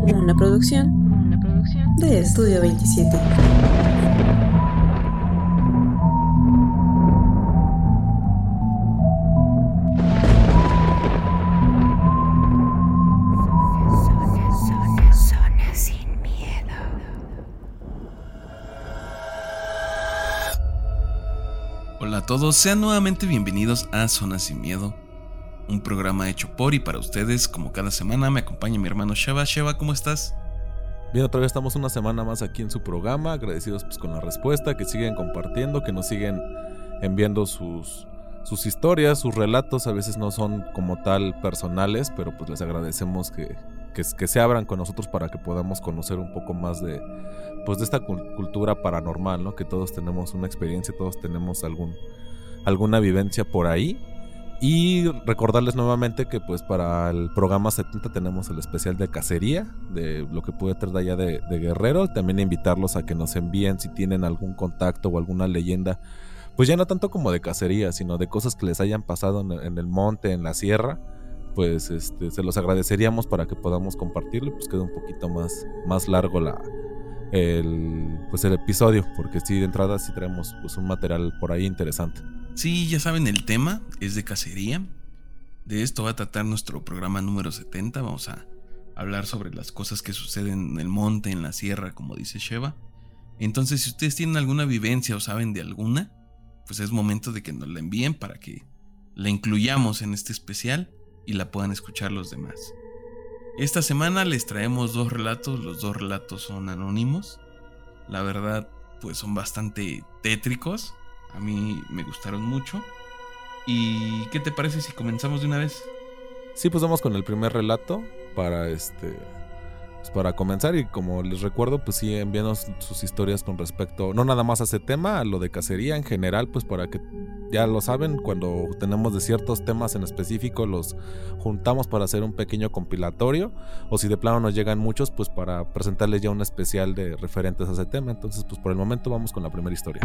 Una producción, una producción de Estudio 27. Hola a todos, sean nuevamente bienvenidos a Zona Sin Miedo, un programa hecho por y para ustedes. Como cada semana me acompaña mi hermano Sheva. Sheva, ¿cómo estás? Bien, otra vez estamos una semana más aquí en su programa, agradecidos pues, con la respuesta, que siguen compartiendo, que nos siguen enviando sus, sus historias, sus relatos, a veces no son como tal personales, pero pues les agradecemos que, que, que se abran con nosotros para que podamos conocer un poco más de, pues, de esta cul- cultura paranormal, ¿no? Que todos tenemos una experiencia, todos tenemos algún, alguna vivencia por ahí. Y recordarles nuevamente que pues para el programa 70 tenemos el especial de cacería, de lo que puede traer de allá de, de Guerrero. También invitarlos a que nos envíen si tienen algún contacto o alguna leyenda, pues ya no tanto como de cacería, sino de cosas que les hayan pasado en, el monte, en la sierra. Pues este, se los agradeceríamos para que podamos compartirlo, pues quede un poquito más, más largo la, el, pues el episodio, porque sí, de entrada sí traemos pues un material por ahí interesante. Sí, ya saben, el tema es de cacería. De esto va a tratar nuestro programa número 70. Vamos a hablar sobre las cosas que suceden en el monte, en la sierra, como dice Sheva. Entonces, si ustedes tienen alguna vivencia o saben de alguna, pues es momento de que nos la envíen para que la incluyamos en este especial y la puedan escuchar los demás. Esta semana les traemos dos relatos, los dos relatos son anónimos. La verdad, pues son bastante tétricos. A mí me gustaron mucho. ¿Y qué te parece si comenzamos de una vez? Sí, pues vamos con el primer relato para este pues para comenzar y como les recuerdo, pues sí envíanos sus historias con respecto no nada más a ese tema, a lo de cacería en general, pues para que ya lo saben, cuando tenemos de ciertos temas en específico los juntamos para hacer un pequeño compilatorio o si de plano nos llegan muchos, pues para presentarles ya un especial de referentes a ese tema. Entonces, pues por el momento vamos con la primera historia.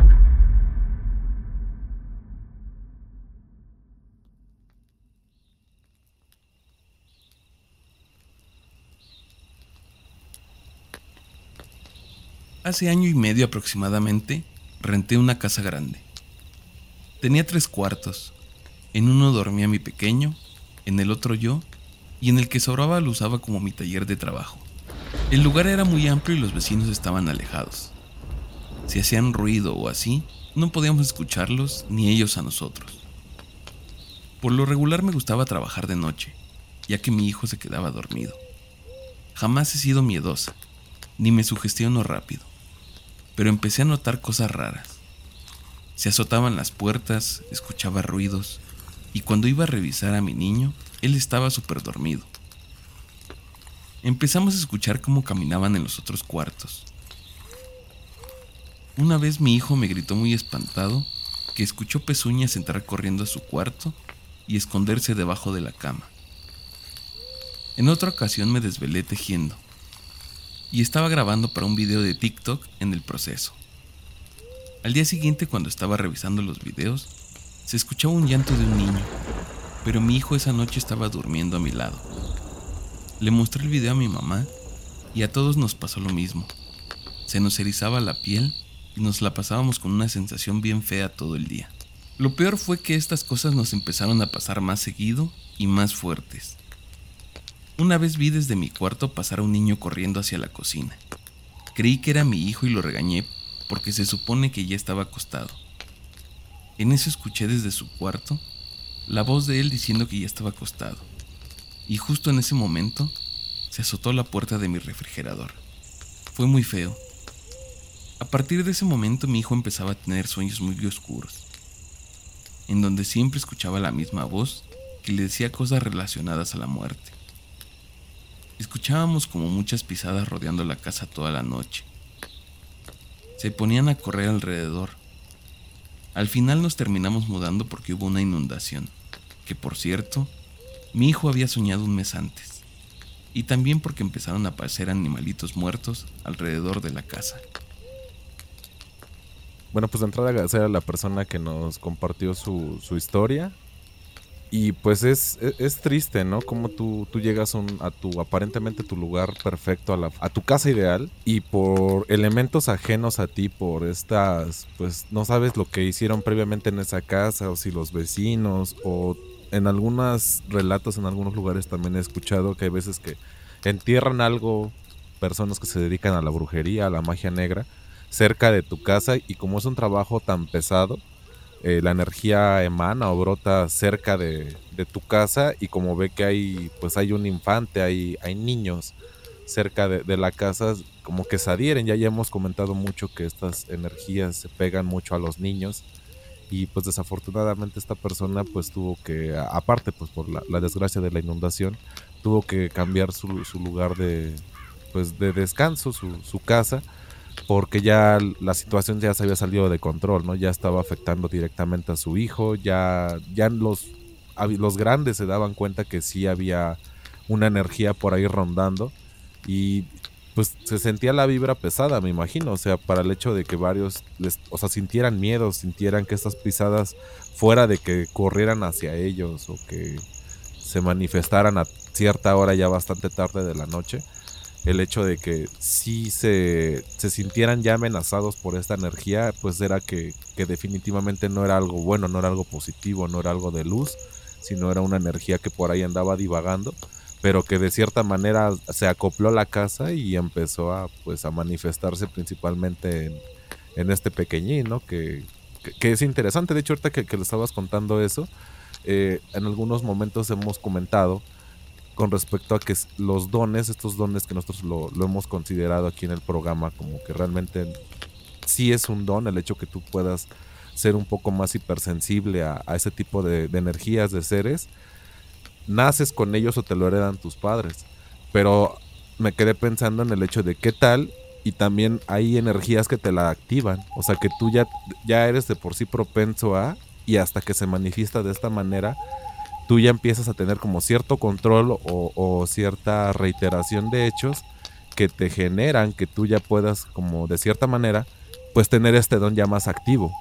Hace año y medio aproximadamente renté una casa grande. Tenía tres cuartos. En uno dormía mi pequeño, en el otro yo, y en el que sobraba lo usaba como mi taller de trabajo. El lugar era muy amplio y los vecinos estaban alejados. Si hacían ruido o así, no podíamos escucharlos ni ellos a nosotros. Por lo regular me gustaba trabajar de noche, ya que mi hijo se quedaba dormido. Jamás he sido miedosa, ni me sugestiono rápido, pero empecé a notar cosas raras. Se azotaban las puertas, escuchaba ruidos, y cuando iba a revisar a mi niño, él estaba súper dormido. Empezamos a escuchar cómo caminaban en los otros cuartos. Una vez mi hijo me gritó muy espantado que escuchó Pezuñas entrar corriendo a su cuarto y esconderse debajo de la cama. En otra ocasión me desvelé tejiendo y estaba grabando para un video de TikTok en el proceso. Al día siguiente, cuando estaba revisando los videos, se escuchaba un llanto de un niño, pero mi hijo esa noche estaba durmiendo a mi lado. Le mostré el video a mi mamá y a todos nos pasó lo mismo. Se nos erizaba la piel y nos la pasábamos con una sensación bien fea todo el día. Lo peor fue que estas cosas nos empezaron a pasar más seguido y más fuertes. Una vez vi desde mi cuarto pasar a un niño corriendo hacia la cocina. Creí que era mi hijo y lo regañé porque se supone que ya estaba acostado. En eso escuché desde su cuarto la voz de él diciendo que ya estaba acostado. Y justo en ese momento se azotó la puerta de mi refrigerador. Fue muy feo. A partir de ese momento mi hijo empezaba a tener sueños muy oscuros, en donde siempre escuchaba la misma voz que le decía cosas relacionadas a la muerte. Escuchábamos como muchas pisadas rodeando la casa toda la noche. Se ponían a correr alrededor. Al final nos terminamos mudando porque hubo una inundación, que por cierto, mi hijo había soñado un mes antes, y también porque empezaron a aparecer animalitos muertos alrededor de la casa. Bueno, pues de entrada agradecer a la persona que nos compartió su, su historia. Y pues es, e, es, triste, ¿no? Como tú, tú llegas a tu, aparentemente tu lugar perfecto, a, la, a tu casa ideal, y por elementos ajenos a ti, por estas, pues no sabes lo que hicieron previamente en esa casa, o si los vecinos, o en algunos relatos, en algunos lugares también he escuchado que hay veces que entierran algo, personas que se dedican a la brujería, a la magia negra, cerca de tu casa, y como es un trabajo tan pesado, eh, la energía emana o brota cerca de, tu casa y como ve que hay pues hay un infante, hay, hay niños cerca de, la casa, como que se adhieren, ya, ya hemos comentado mucho que estas energías se pegan mucho a los niños y pues desafortunadamente esta persona pues tuvo que, aparte pues por la, desgracia de la inundación, tuvo que cambiar su, lugar de pues de descanso, su, su casa porque ya la situación ya se había salido de control, ¿no? Ya estaba afectando directamente a su hijo, ya, ya los, los grandes se daban cuenta que sí había una energía por ahí rondando y pues se sentía la vibra pesada, me imagino, o sea, para el hecho de que varios, les, o sea, sintieran miedo, sintieran que estas pisadas fuera de que corrieran hacia ellos o que se manifestaran a cierta hora ya bastante tarde de la noche, el hecho de que si se, sintieran ya amenazados por esta energía, pues era que, definitivamente no era algo bueno, no era algo positivo, no era algo de luz, sino era una energía que por ahí andaba divagando, pero que de cierta manera se acopló a la casa y empezó a, pues, a manifestarse principalmente en, este pequeñín, ¿no? Que, que, es interesante, de hecho ahorita que, que le estabas contando eso, eh, en algunos momentos hemos comentado con respecto a que los dones, estos dones que nosotros lo, hemos considerado aquí en el programa, como que realmente sí es un don el hecho que tú puedas ser un poco más hipersensible a, ese tipo de, energías, de seres, naces con ellos o te lo heredan tus padres. Pero me quedé pensando en el hecho de qué tal y también hay energías que te la activan, o sea que tú ya, ya eres de por sí propenso a y hasta que se manifiesta de esta manera, tú ya empiezas a tener como cierto control o, cierta reiteración de hechos que te generan que tú ya puedas como de cierta manera pues tener este don ya más activo.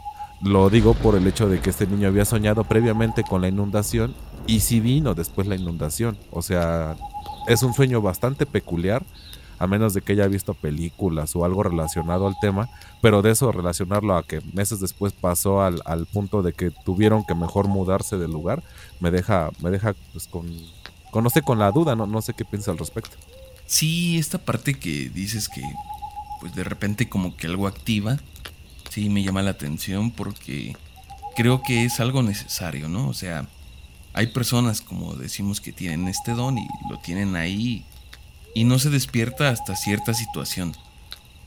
Lo digo por el hecho de que este niño había soñado previamente con la inundación y sí vino después la inundación. O sea, es un sueño bastante peculiar a menos de que haya visto películas o algo relacionado al tema, pero de eso relacionarlo a que meses después pasó al, punto de que tuvieron que mejor mudarse del lugar, me deja, me deja pues con, con con la duda, no, no sé qué piensa al respecto. Sí, esta parte que dices que pues de repente como que algo activa, sí me llama la atención porque creo que es algo necesario, ¿no? O sea, hay personas como decimos que tienen este don y lo tienen ahí y no se despierta hasta cierta situación.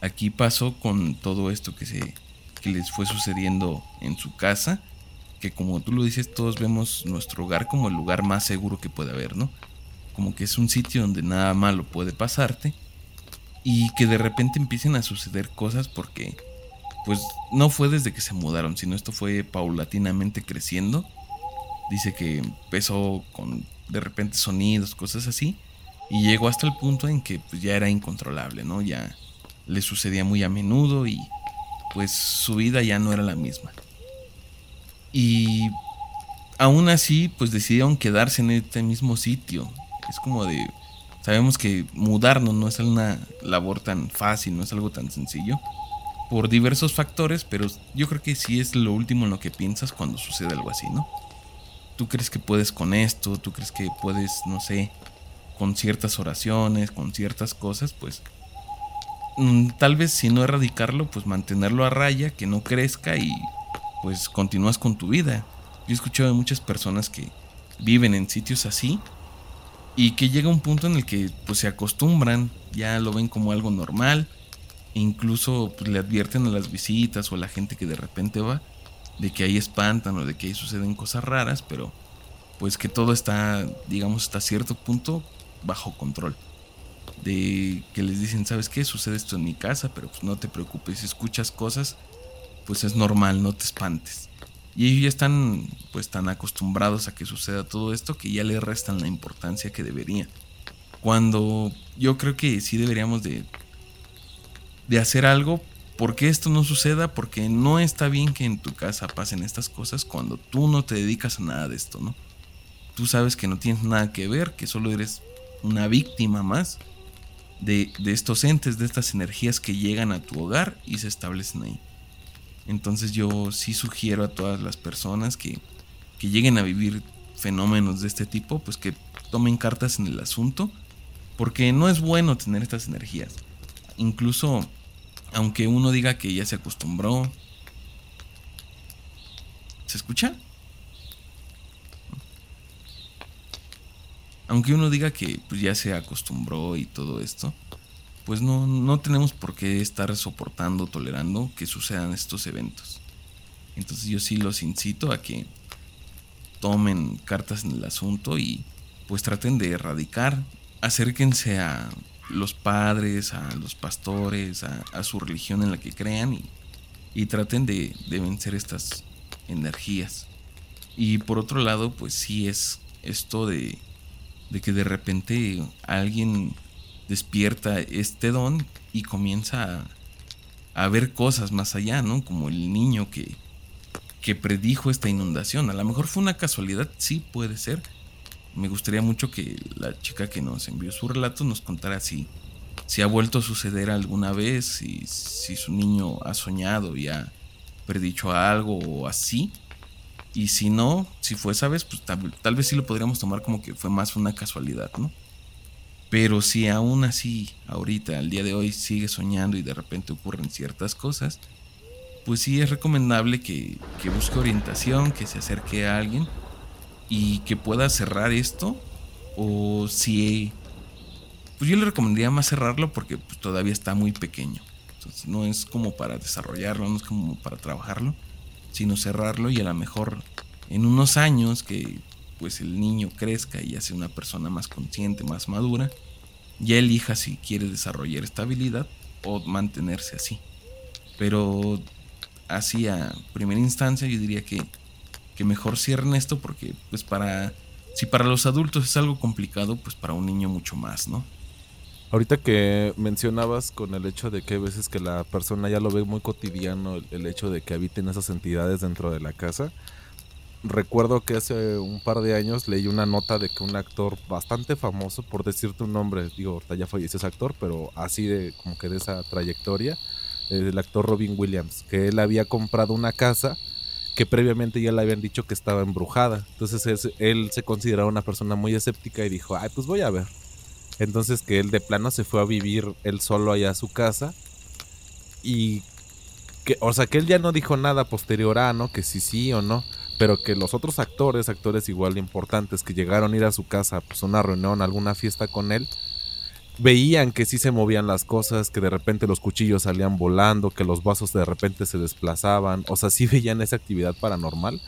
Aquí pasó con todo esto que se que les fue sucediendo en su casa, que como tú lo dices, todos vemos nuestro hogar como el lugar más seguro que puede haber, ¿no? Como que es un sitio donde nada malo puede pasarte y que de repente empiecen a suceder cosas porque pues no fue desde que se mudaron, sino esto fue paulatinamente creciendo. Dice que empezó con de repente sonidos, cosas así, y llegó hasta el punto en que pues, ya era incontrolable, ¿no? Ya le sucedía muy a menudo y pues su vida ya no era la misma. Y aún así, pues decidieron quedarse en este mismo sitio. Es como de, sabemos que mudarnos no es una labor tan fácil, no es algo tan sencillo, por diversos factores, pero yo creo que sí es lo último en lo que piensas cuando sucede algo así, ¿no? Tú crees que puedes con esto, tú crees que puedes, no sé, con ciertas oraciones, con ciertas cosas, pues mm, tal vez si no erradicarlo, pues mantenerlo a raya, que no crezca y pues continúas con tu vida. Yo he escuchado de muchas personas que viven en sitios así y que llega un punto en el que pues se acostumbran, ya lo ven como algo normal, e incluso pues, le advierten a las visitas o a la gente que de repente va de que ahí espantan o de que ahí suceden cosas raras, pero pues que todo está, digamos, hasta cierto punto bajo control. De que les dicen, ¿sabes qué? Sucede esto en mi casa, pero pues no te preocupes, si escuchas cosas, pues es normal, no te espantes. Y ellos ya están pues tan acostumbrados a que suceda todo esto que ya le restan la importancia que debería. Cuando yo creo que sí deberíamos de, de hacer algo porque esto no suceda, porque no está bien que en tu casa pasen estas cosas cuando tú no te dedicas a nada de esto, ¿no? tú sabes que no tienes nada que ver, que solo eres una víctima más de, de estos entes, de estas energías que llegan a tu hogar y se establecen ahí. Entonces yo sí sugiero a todas las personas que, que lleguen a vivir fenómenos de este tipo, pues que tomen cartas en el asunto, porque no es bueno tener estas energías. Incluso, aunque uno diga que ya se acostumbró, ¿se escucha? Aunque uno diga que pues, ya se acostumbró y todo esto, pues no, no tenemos por qué estar soportando, tolerando que sucedan estos eventos. Entonces yo sí los incito a que tomen cartas en el asunto y pues traten de erradicar, acérquense a los padres, a los pastores, a, su religión en la que crean y, y traten de, de, vencer estas energías. Y por otro lado, pues sí es esto de, de que de repente alguien despierta este don y comienza a, ver cosas más allá, ¿no? Como el niño que, que predijo esta inundación. A lo mejor fue una casualidad, sí puede ser. Me gustaría mucho que la chica que nos envió su relato nos contara si, si ha vuelto a suceder alguna vez, si, si su niño ha soñado y ha predicho algo o así. Y si no, si fue esa vez, pues tal, tal vez sí lo podríamos tomar como que fue más una casualidad, ¿no? Pero si aún así, ahorita, al día de hoy, sigue soñando y de repente ocurren ciertas cosas, pues sí es recomendable que, busque orientación, que se acerque a alguien y que pueda cerrar esto. O si... Pues yo le recomendaría más cerrarlo porque pues, todavía está muy pequeño. Entonces no es como para desarrollarlo, no es como para trabajarlo, sino cerrarlo y a lo mejor en unos años que pues el niño crezca y ya sea una persona más consciente, más madura, ya elija si quiere desarrollar esta habilidad o mantenerse así. Pero así a primera instancia yo diría que, que mejor cierren esto porque pues para si para los adultos es algo complicado, pues para un niño mucho más, ¿no? Ahorita que mencionabas con el hecho de que hay veces que la persona ya lo ve muy cotidiano, el hecho de que habiten esas entidades dentro de la casa, recuerdo que hace un par de años leí una nota de que un actor bastante famoso, por decirte un nombre, digo, ahorita ya falleció ese actor, pero así de como que de esa trayectoria, el actor Robin Williams, que él había comprado una casa que previamente ya le habían dicho que estaba embrujada. Entonces él se consideraba una persona muy escéptica y dijo, ay, pues voy a ver. Entonces que él de plano se fue a vivir él solo allá a su casa y que, o sea, que él ya no dijo nada posterior a, ¿no? Que sí, sí o no pero que los otros actores, actores igual importantes que llegaron a ir a su casa, pues una reunión, alguna fiesta con él, veían que sí se movían las cosas, que de repente los cuchillos salían volando, que los vasos de repente se desplazaban, o sea, sí veían esa actividad paranormal.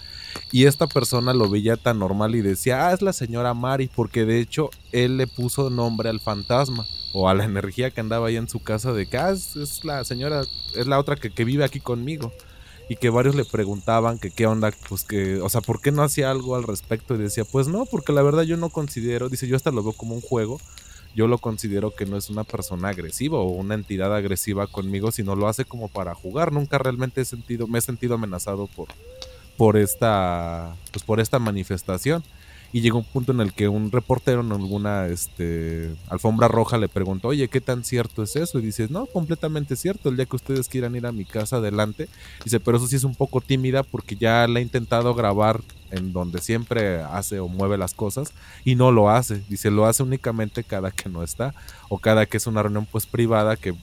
Y esta persona lo veía tan normal y decía, ah, es la señora Mari, porque de hecho él le puso nombre al fantasma o a la energía que andaba ahí en su casa de que, ah, es, la señora, es la otra que, que vive aquí conmigo y que varios le preguntaban que qué onda, pues que, o sea, ¿por qué no hacía algo al respecto? Y decía, pues no, porque la verdad yo no considero, dice, yo hasta lo veo como un juego, yo lo considero que no es una persona agresiva o una entidad agresiva conmigo, sino lo hace como para jugar, nunca realmente he sentido, me he sentido amenazado por, por esta, pues por esta manifestación y llegó un punto en el que un reportero en alguna este, alfombra roja le preguntó, oye, ¿qué tan cierto es eso? Y dice, no, completamente cierto, el día que ustedes quieran ir a mi casa, adelante. Dice, pero eso sí es un poco tímida porque ya la he intentado grabar en donde siempre hace o mueve las cosas y no lo hace. Dice, lo hace únicamente cada que no está o cada que es una reunión pues privada que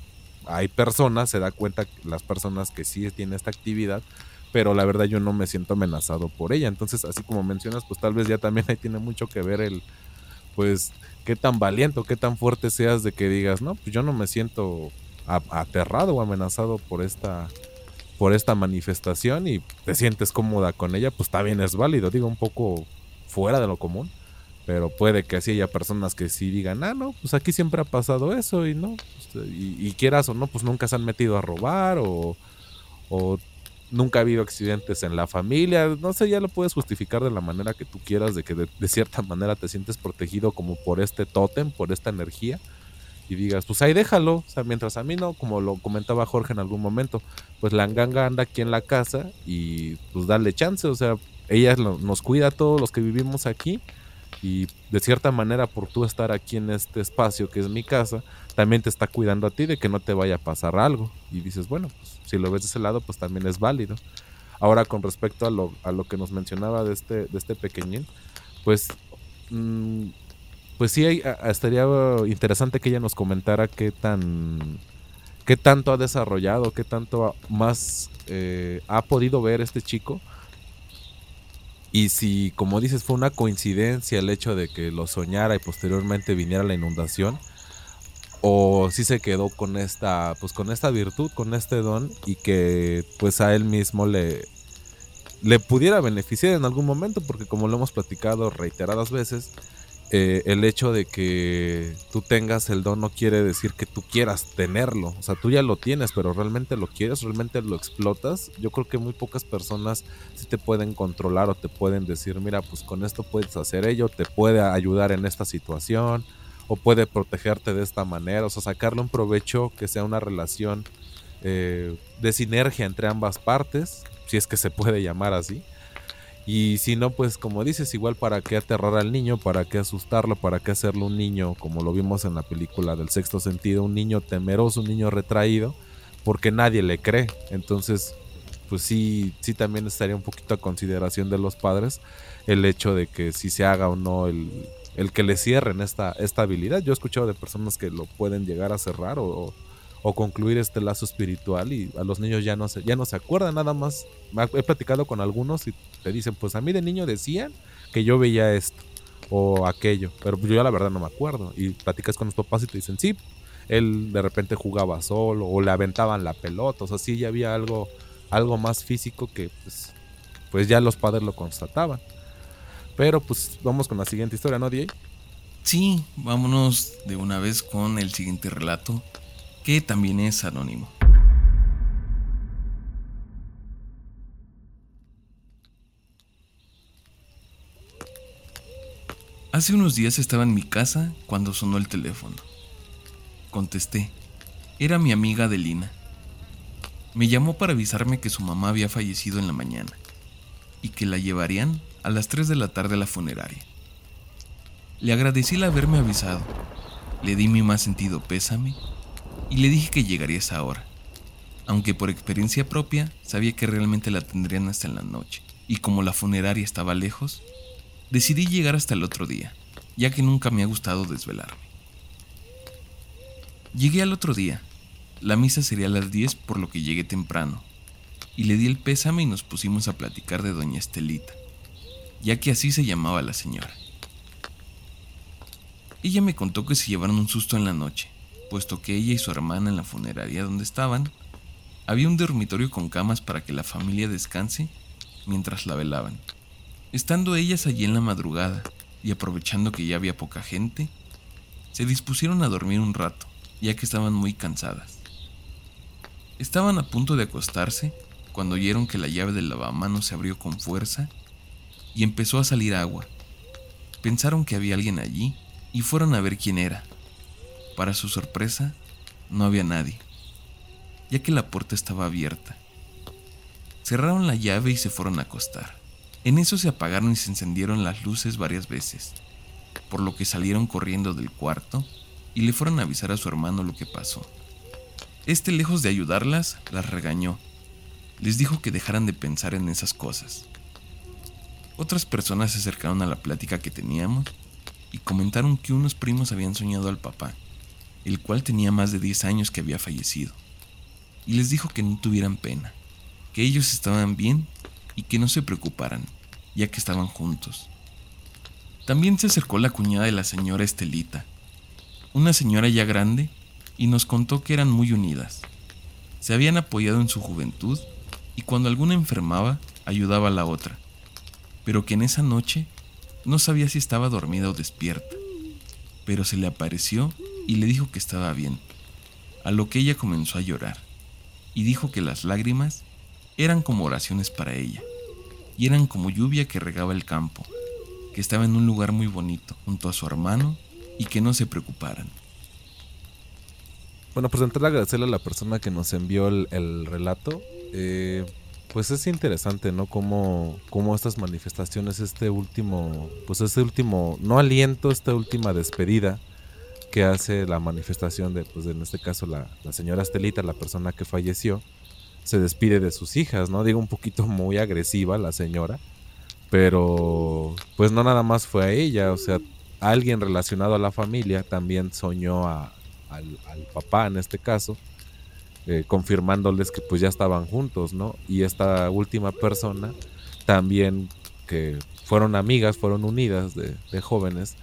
hay personas, se da cuenta las personas que sí tienen esta actividad, pero la verdad yo no me siento amenazado por ella. Entonces, así como mencionas, pues tal vez ya también ahí tiene mucho que ver el, pues, qué tan valiente o qué tan fuerte seas de que digas, no, pues yo no me siento aterrado o amenazado por esta, por esta manifestación y te sientes cómoda con ella, pues también es válido, digo, un poco fuera de lo común. Pero puede que así haya personas que sí digan, ah, no, pues aquí siempre ha pasado eso y no, pues, y, quieras o no, pues nunca se han metido a robar o, o nunca ha habido accidentes en la familia, no sé, ya lo puedes justificar de la manera que tú quieras, de que de, cierta manera te sientes protegido como por este tótem, por esta energía, y digas, pues ahí déjalo, o sea, mientras a mí no, como lo comentaba Jorge en algún momento, pues la enganga anda aquí en la casa y pues dale chance, o sea, ella nos cuida a todos los que vivimos aquí, Y de cierta manera, por tú estar aquí en este espacio que es mi casa, también te está cuidando a ti de que no te vaya a pasar algo. Y dices, bueno, pues si lo ves de ese lado, pues también es válido. Ahora, con respecto a lo, a lo que nos mencionaba de este, de este pequeñín, pues, mm, pues sí, estaría interesante que ella nos comentara qué tan, qué tanto ha desarrollado, qué tanto más eh, ha podido ver este chico y si, como dices, fue una coincidencia el hecho de que lo soñara y posteriormente viniera la inundación, o si se quedó con esta, pues con esta virtud, con este don, y que pues a él mismo le, le pudiera beneficiar en algún momento, porque como lo hemos platicado reiteradas veces, eh, el hecho de que tú tengas el don no quiere decir que tú quieras tenerlo. O sea, tú ya lo tienes, pero realmente lo quieres, realmente lo explotas. Yo creo que muy pocas personas sí te pueden controlar o te pueden decir, mira, pues con esto puedes hacer ello, te puede ayudar en esta situación o puede protegerte de esta manera. O sea, sacarle un provecho que sea una relación eh, de sinergia entre ambas partes, si es que se puede llamar así y si no, pues como dices, igual para qué aterrar al niño, para qué asustarlo, para qué hacerlo un niño, como lo vimos en la película del sexto sentido, un niño temeroso, un niño retraído, porque nadie le cree. Entonces, pues sí, sí también estaría un poquito a consideración de los padres el hecho de que si se haga o no el, el que le cierren esta, esta habilidad. Yo he escuchado de personas que lo pueden llegar a cerrar o o concluir este lazo espiritual y a los niños ya no se, ya no se acuerdan nada más. He platicado con algunos y te dicen, pues a mí de niño decían que yo veía esto o aquello, pero yo la verdad no me acuerdo. Y platicas con los papás y te dicen, sí, él de repente jugaba solo o le aventaban la pelota, o sea, sí ya había algo, algo más físico que pues, pues ya los padres lo constataban. Pero pues vamos con la siguiente historia, ¿no, DJ? Sí, vámonos de una vez con el siguiente relato que también es anónimo. Hace unos días estaba en mi casa cuando sonó el teléfono. Contesté. Era mi amiga Adelina. Me llamó para avisarme que su mamá había fallecido en la mañana y que la llevarían a las 3 de la tarde a la funeraria. Le agradecí el haberme avisado. Le di mi más sentido pésame y le dije que llegaría esa hora, aunque por experiencia propia sabía que realmente la tendrían hasta en la noche, y como la funeraria estaba lejos, decidí llegar hasta el otro día, ya que nunca me ha gustado desvelarme. Llegué al otro día, la misa sería a las 10 por lo que llegué temprano, y le di el pésame y nos pusimos a platicar de doña Estelita, ya que así se llamaba la señora. Ella me contó que se llevaron un susto en la noche, puesto que ella y su hermana en la funeraria donde estaban, había un dormitorio con camas para que la familia descanse mientras la velaban. Estando ellas allí en la madrugada y aprovechando que ya había poca gente, se dispusieron a dormir un rato, ya que estaban muy cansadas. Estaban a punto de acostarse cuando oyeron que la llave del lavamanos se abrió con fuerza y empezó a salir agua. Pensaron que había alguien allí y fueron a ver quién era. Para su sorpresa, no había nadie, ya que la puerta estaba abierta. Cerraron la llave y se fueron a acostar. En eso se apagaron y se encendieron las luces varias veces, por lo que salieron corriendo del cuarto y le fueron a avisar a su hermano lo que pasó. Este, lejos de ayudarlas, las regañó. Les dijo que dejaran de pensar en esas cosas. Otras personas se acercaron a la plática que teníamos y comentaron que unos primos habían soñado al papá el cual tenía más de 10 años que había fallecido, y les dijo que no tuvieran pena, que ellos estaban bien y que no se preocuparan, ya que estaban juntos. También se acercó la cuñada de la señora Estelita, una señora ya grande, y nos contó que eran muy unidas. Se habían apoyado en su juventud y cuando alguna enfermaba, ayudaba a la otra, pero que en esa noche no sabía si estaba dormida o despierta, pero se le apareció y le dijo que estaba bien, a lo que ella comenzó a llorar, y dijo que las lágrimas eran como oraciones para ella, y eran como lluvia que regaba el campo, que estaba en un lugar muy bonito junto a su hermano y que no se preocuparan. Bueno, pues entrar a agradecerle a la persona que nos envió el, relato. Eh, Pues es interesante, ¿no? Cómo, cómo estas manifestaciones, este último, pues este último, no aliento, esta última despedida que hace la manifestación de, pues en este caso la, la señora Estelita, la persona que falleció, se despide de sus hijas, ¿no? Digo un poquito muy agresiva la señora, pero pues no nada más fue a ella, o sea, alguien relacionado a la familia también soñó a, al, papá en este caso, eh, confirmándoles que pues ya estaban juntos, ¿no? Y esta última persona también que fueron amigas, fueron unidas de, de jóvenes,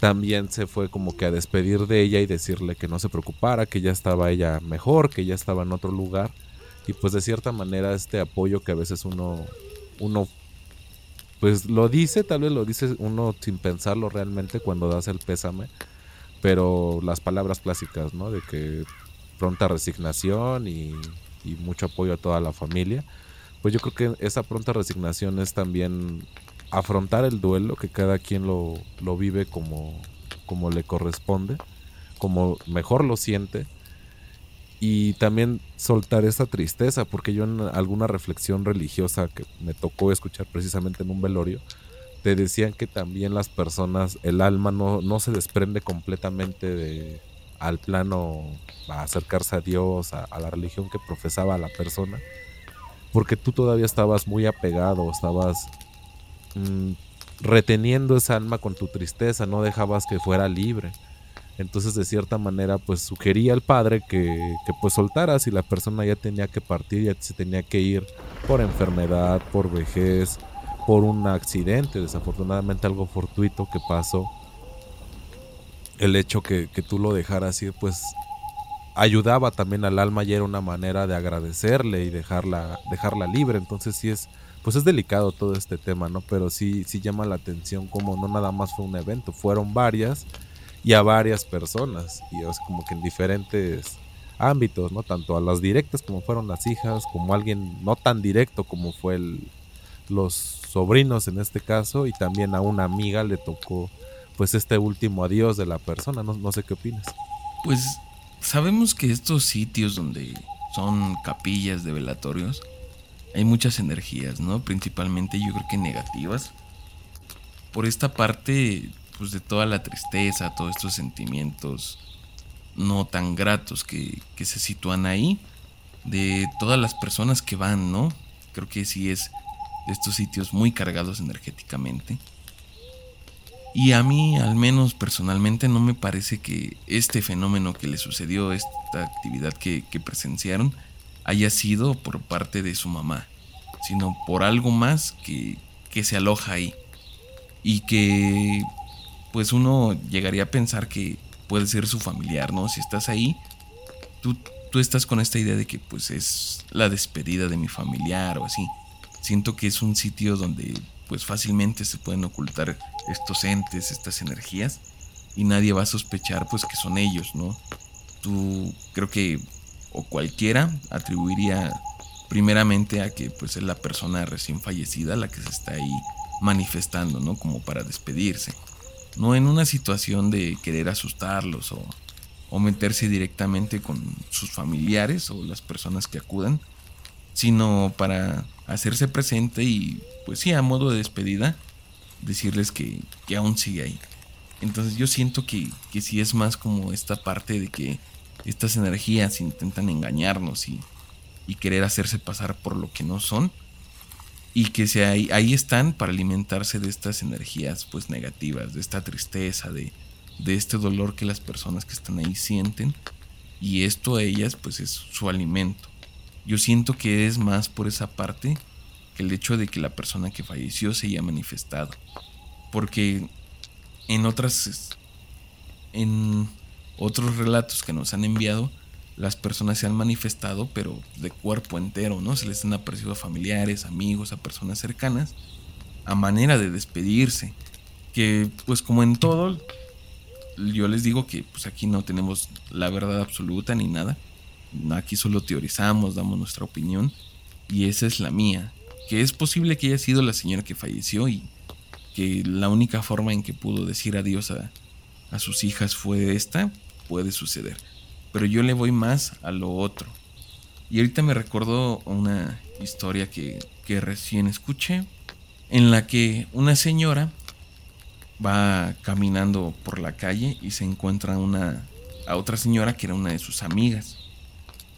también se fue como que a despedir de ella y decirle que no se preocupara, que ya estaba ella mejor, que ya estaba en otro lugar. Y pues de cierta manera este apoyo que a veces uno, uno pues lo dice, tal vez lo dice uno sin pensarlo realmente cuando das el pésame, pero las palabras clásicas, ¿no? De que pronta resignación y, mucho apoyo a toda la familia, pues yo creo que esa pronta resignación es también afrontar el duelo, que cada quien lo, vive como, como le corresponde, como mejor lo siente y también soltar esa tristeza, porque yo en alguna reflexión religiosa que me tocó escuchar precisamente en un velorio, te decían que también las personas, el alma no, no se desprende completamente de, al plano a acercarse a Dios, a, la religión que profesaba la persona, porque tú todavía estabas muy apegado, estabas mm, reteniendo esa alma con tu tristeza, no dejabas que fuera libre. Entonces de cierta manera pues sugería al padre que, pues soltara si la persona ya tenía que partir, ya se tenía que ir por enfermedad, por vejez, por un accidente, desafortunadamente algo fortuito que pasó. El hecho que, tú lo dejaras ir pues ayudaba también al alma y era una manera de agradecerle y dejarla, dejarla libre. Entonces sí es, pues es delicado todo este tema, ¿no? Pero sí, sí llama la atención como no nada más fue un evento, fueron varias y a varias personas, y es como que en diferentes ámbitos, ¿no? Tanto a las directas como fueron las hijas, como alguien no tan directo como fue el, los sobrinos en este caso, y también a una amiga le tocó pues este último adiós de la persona, no, no sé qué opinas. Pues sabemos que estos sitios donde son capillas de velatorios, hay muchas energías, ¿no? Principalmente yo creo que negativas. Por esta parte, pues de toda la tristeza, todos estos sentimientos no tan gratos que, se sitúan ahí, de todas las personas que van, ¿no? Creo que sí es de estos sitios muy cargados energéticamente. Y a mí, al menos personalmente, no me parece que este fenómeno que le sucedió, esta actividad que, que presenciaron, haya sido por parte de su mamá, sino por algo más que, que se aloja ahí. Y que pues uno llegaría a pensar que puede ser su familiar, ¿no? Si estás ahí, tú, tú estás con esta idea de que pues es la despedida de mi familiar o así. Siento que es un sitio donde pues fácilmente se pueden ocultar estos entes, estas energías y nadie va a sospechar pues que son ellos, ¿no? Tú creo que o cualquiera atribuiría primeramente a que pues es la persona recién fallecida la que se está ahí manifestando, ¿no? Como para despedirse no en una situación de querer asustarlos o, meterse directamente con sus familiares o las personas que acudan, sino para hacerse presente y, pues sí, a modo de despedida, decirles que, aún sigue ahí. Entonces yo siento que, que sí es más como esta parte de que estas energías intentan engañarnos y, y querer hacerse pasar por lo que no son y que se ahí, ahí, están para alimentarse de estas energías pues negativas, de esta tristeza, de, de este dolor que las personas que están ahí sienten y esto a ellas pues es su alimento. Yo siento que es más por esa parte que el hecho de que la persona que falleció se haya manifestado. Porque en otras en otros relatos que nos han enviado las personas se han manifestado, pero de cuerpo entero, ¿no? Se les han aparecido a familiares, amigos, a personas cercanas, a manera de despedirse. Que pues como en todo, yo les digo que pues aquí no tenemos la verdad absoluta ni nada. Aquí solo teorizamos, damos nuestra opinión y esa es la mía. Que es posible que haya sido la señora que falleció y que la única forma en que pudo decir adiós a, a sus hijas fue esta, puede suceder pero yo le voy más a lo otro. Y ahorita me recordó una historia que, que recién escuché, en la que una señora va caminando por la calle y se encuentra una, a otra señora que era una de sus amigas.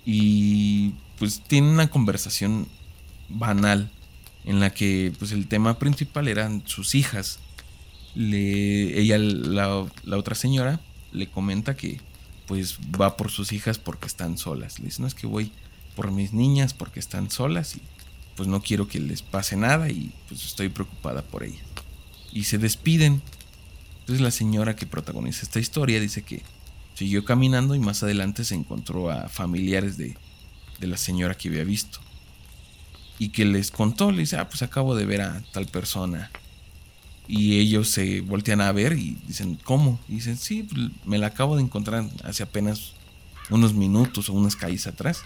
Y pues tiene una conversación banal en la que pues el tema principal eran sus hijas. Le, ella, la, la otra señora, le comenta que pues va por sus hijas porque están solas. Le dice, no es que voy por mis niñas porque están solas y pues no quiero que les pase nada y pues estoy preocupada por ellas. Y se despiden. Entonces la señora que protagoniza esta historia dice que siguió caminando y más adelante se encontró a familiares de, de la señora que había visto. Y que les contó, le dice, ah, pues acabo de ver a tal persona. Y ellos se voltean a ver y dicen, ¿cómo? Y dicen, sí, pues, me la acabo de encontrar hace apenas unos minutos o unas calles atrás.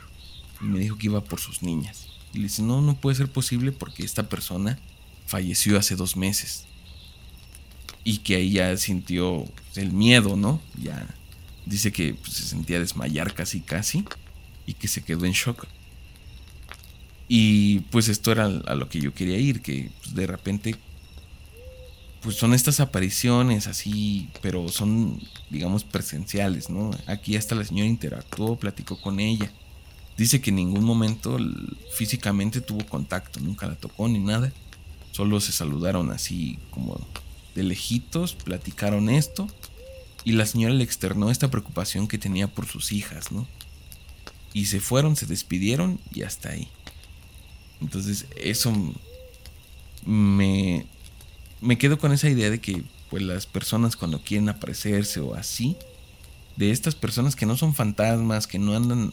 Y me dijo que iba por sus niñas. Y le dice, no, no puede ser posible porque esta persona falleció hace dos meses. Y que ahí ya sintió el miedo, ¿no? Ya dice que pues, se sentía desmayar casi casi y que se quedó en shock. Y pues esto era a lo que yo quería ir, que pues, de repente pues son estas apariciones así, pero son digamos presenciales, ¿no? Aquí hasta la señora interactuó, platicó con ella. Dice que en ningún momento físicamente tuvo contacto, nunca la tocó ni nada. Solo se saludaron así como de lejitos, platicaron esto y la señora le externó esta preocupación que tenía por sus hijas, ¿no? Y se fueron, se despidieron y hasta ahí. Entonces eso me, me quedo con esa idea de que pues las personas cuando quieren aparecerse o así, de estas personas que no son fantasmas, que no andan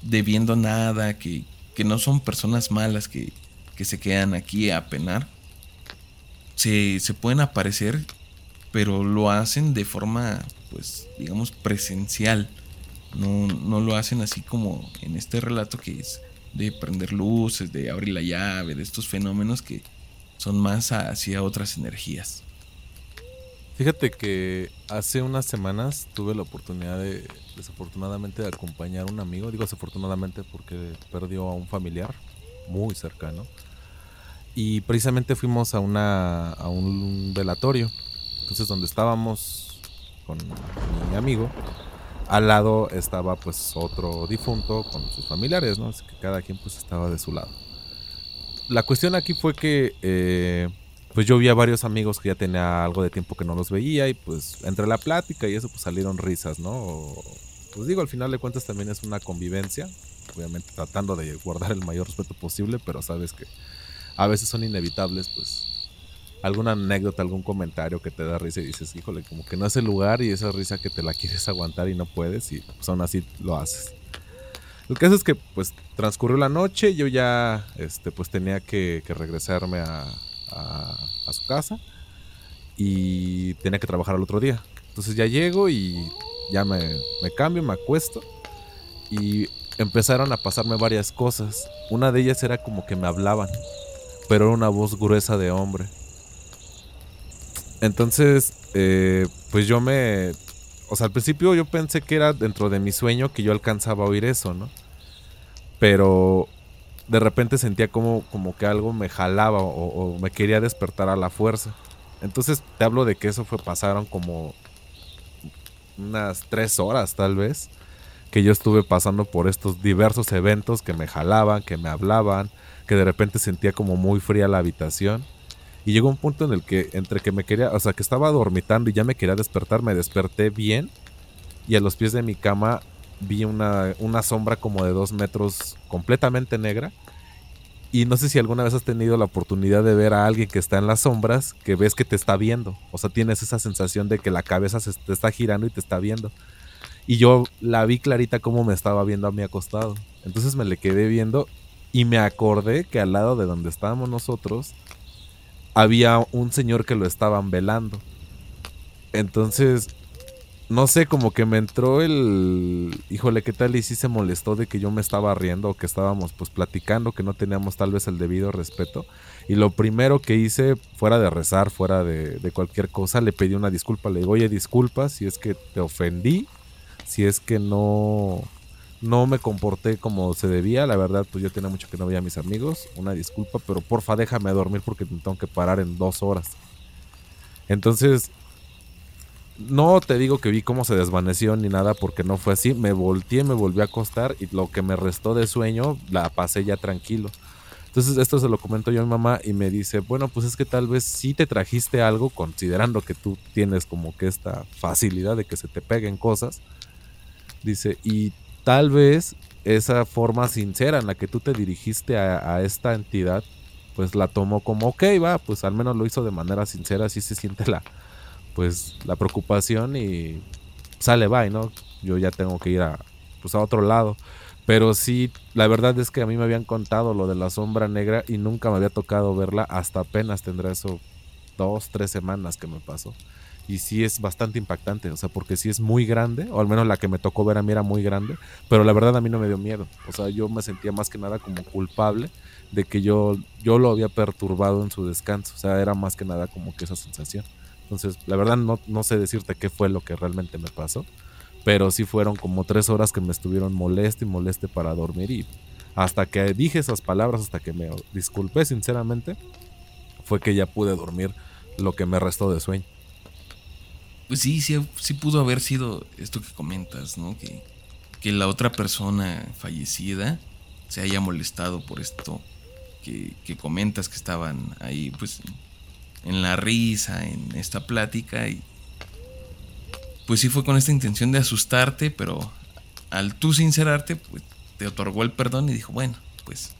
debiendo nada, que, que no son personas malas que, que, se quedan aquí a penar, se, se pueden aparecer, pero lo hacen de forma, pues, digamos, presencial. No, no lo hacen así como en este relato que es de prender luces, de abrir la llave, de estos fenómenos que son más hacia otras energías. Fíjate que hace unas semanas tuve la oportunidad de, desafortunadamente, de acompañar a un amigo. Digo desafortunadamente porque perdió a un familiar muy cercano. Y precisamente fuimos a, una, a un velatorio. Entonces donde estábamos con mi amigo, al lado estaba pues otro difunto con sus familiares, ¿no? Así que cada quien pues estaba de su lado. La cuestión aquí fue que eh, pues yo vi a varios amigos que ya tenía algo de tiempo que no los veía y pues entre la plática y eso pues salieron risas, ¿no? pues digo, al final de cuentas también es una convivencia, obviamente tratando de guardar el mayor respeto posible, pero sabes que a veces son inevitables, pues alguna anécdota, algún comentario que te da risa y dices, híjole, como que no es el lugar y esa risa que te la quieres aguantar y no puedes y pues aún así lo haces. El caso es que pues transcurrió la noche, yo ya este, pues tenía que regresarme a, a, su casa y tenía que trabajar al otro día. Entonces ya llego y ya me, me cambio, me acuesto y empezaron a pasarme varias cosas. Una de ellas era como que me hablaban, pero era una voz gruesa de hombre. Entonces, eh, pues yo me... O sea, al principio yo pensé que era dentro de mi sueño que yo alcanzaba a oír eso, ¿no? Pero de repente sentía como, como que algo me jalaba o, me quería despertar a la fuerza. Entonces te hablo de que eso fue, pasaron como unas tres horas tal vez, que yo estuve pasando por estos diversos eventos que me jalaban, que me hablaban, que de repente sentía como muy fría la habitación. Y llegó un punto en el que entre que me quería, o sea, que estaba dormitando y ya me quería despertar, me desperté bien y a los pies de mi cama vi una, una sombra como de dos metros completamente negra. Y no sé si alguna vez has tenido la oportunidad de ver a alguien que está en las sombras, que ves que te está viendo. O sea, tienes esa sensación de que la cabeza se te está girando y te está viendo. Y yo la vi clarita como me estaba viendo a mi acostado. Entonces me le quedé viendo y me acordé que al lado de donde estábamos nosotros había un señor que lo estaban velando. Entonces no sé, como que me entró el, híjole, ¿qué tal? Y sí se molestó de que yo me estaba riendo o que estábamos pues platicando, que no teníamos tal vez el debido respeto. Y lo primero que hice, fuera de rezar, fuera de, cualquier cosa, le pedí una disculpa. Le digo, oye, disculpa si es que te ofendí, si es que no, no me comporté como se debía, la verdad, pues yo tenía mucho que no veía a mis amigos, una disculpa, pero porfa déjame dormir porque tengo que parar en dos horas. Entonces, no te digo que vi cómo se desvaneció ni nada porque no fue así, me volteé, me volví a acostar y lo que me restó de sueño la pasé ya tranquilo. Entonces esto se lo comento yo a mi mamá y me dice, bueno, pues es que tal vez sí te trajiste algo, considerando que tú tienes como que esta facilidad de que se te peguen cosas. Dice, y tal vez esa forma sincera en la que tú te dirigiste a, esta entidad, pues la tomó como, ok, va, pues al menos lo hizo de manera sincera, así se siente la, pues la preocupación y sale, bye, ¿no? Yo ya tengo que ir a, pues a otro lado. Pero sí, la verdad es que a mí me habían contado lo de la sombra negra y nunca me había tocado verla. Hasta apenas tendrá eso dos, tres semanas que me pasó. Y sí es bastante impactante, o sea, porque sí es muy grande, o al menos la que me tocó ver a mí era muy grande, pero la verdad a mí no me dio miedo. O sea, yo me sentía más que nada como culpable de que yo, yo lo había perturbado en su descanso. O sea, era más que nada como que esa sensación. Entonces, la verdad no, no sé decirte qué fue lo que realmente me pasó pero sí fueron como tres horas que me estuvieron moleste y moleste para dormir. Y hasta que dije esas palabras, hasta que me disculpé sinceramente, fue que ya pude dormir lo que me restó de sueño. Pues sí, sí, pudo haber sido esto que comentas, ¿no? Que, que la otra persona fallecida se haya molestado por esto que, que comentas que estaban ahí, pues en la risa, en esta plática y pues sí fue con esta intención de asustarte, pero al tú sincerarte, pues te otorgó el perdón y dijo, bueno, pues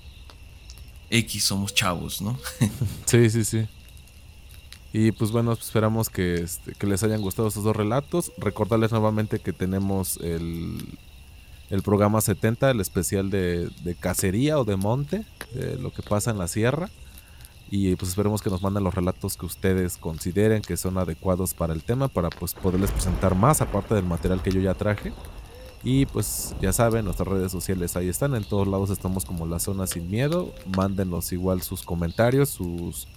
X somos chavos, ¿no? sí, sí, sí. Y pues bueno, esperamos que, este, que les hayan gustado estos dos relatos. Recordarles nuevamente que tenemos el, el programa 70, el especial de, de cacería o de monte, de lo que pasa en la sierra. Y pues esperemos que nos manden los relatos que ustedes consideren que son adecuados para el tema, para pues poderles presentar más aparte del material que yo ya traje. Y pues ya saben, nuestras redes sociales ahí están, en todos lados estamos como la zona sin miedo. Mándenos igual sus comentarios, sus...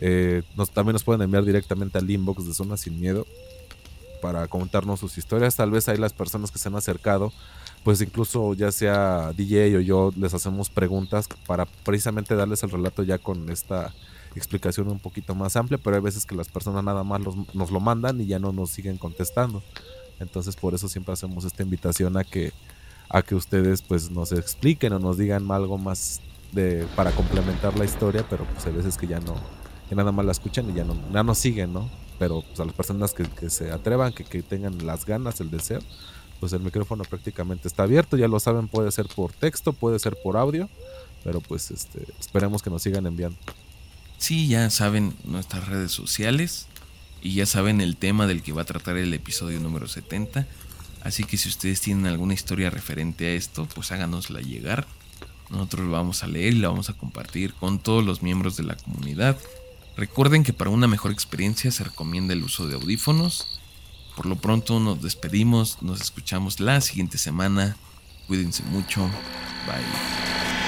Eh, también nos pueden enviar directamente al inbox de Zona Sin Miedo para contarnos sus historias. Tal vez hay las personas que se han acercado pues incluso ya sea DJ o yo les hacemos preguntas para precisamente darles el relato ya con esta explicación un poquito más amplia, pero hay veces que las personas nada más nos lo mandan y ya no nos siguen contestando. Entonces por eso siempre hacemos esta invitación a que a que ustedes pues nos expliquen o nos digan algo más de para complementar la historia, pero pues hay veces que ya no que nada más la escuchan y ya no ya nos siguen, ¿no? Pero a las personas que, que se atrevan, que, que tengan las ganas, el deseo, pues el micrófono prácticamente está abierto, ya lo saben, puede ser por texto, puede ser por audio, pero pues este, esperemos que nos sigan enviando. Sí, ya saben nuestras redes sociales y ya saben el tema del que va a tratar el episodio número 70. Así que si ustedes tienen alguna historia referente a esto, pues háganosla llegar. Nosotros lo vamos a leer y la vamos a compartir con todos los miembros de la comunidad. Recuerden que para una mejor experiencia se recomienda el uso de audífonos por lo pronto nos despedimos, nos escuchamos la siguiente semana. Cuídense mucho. Bye.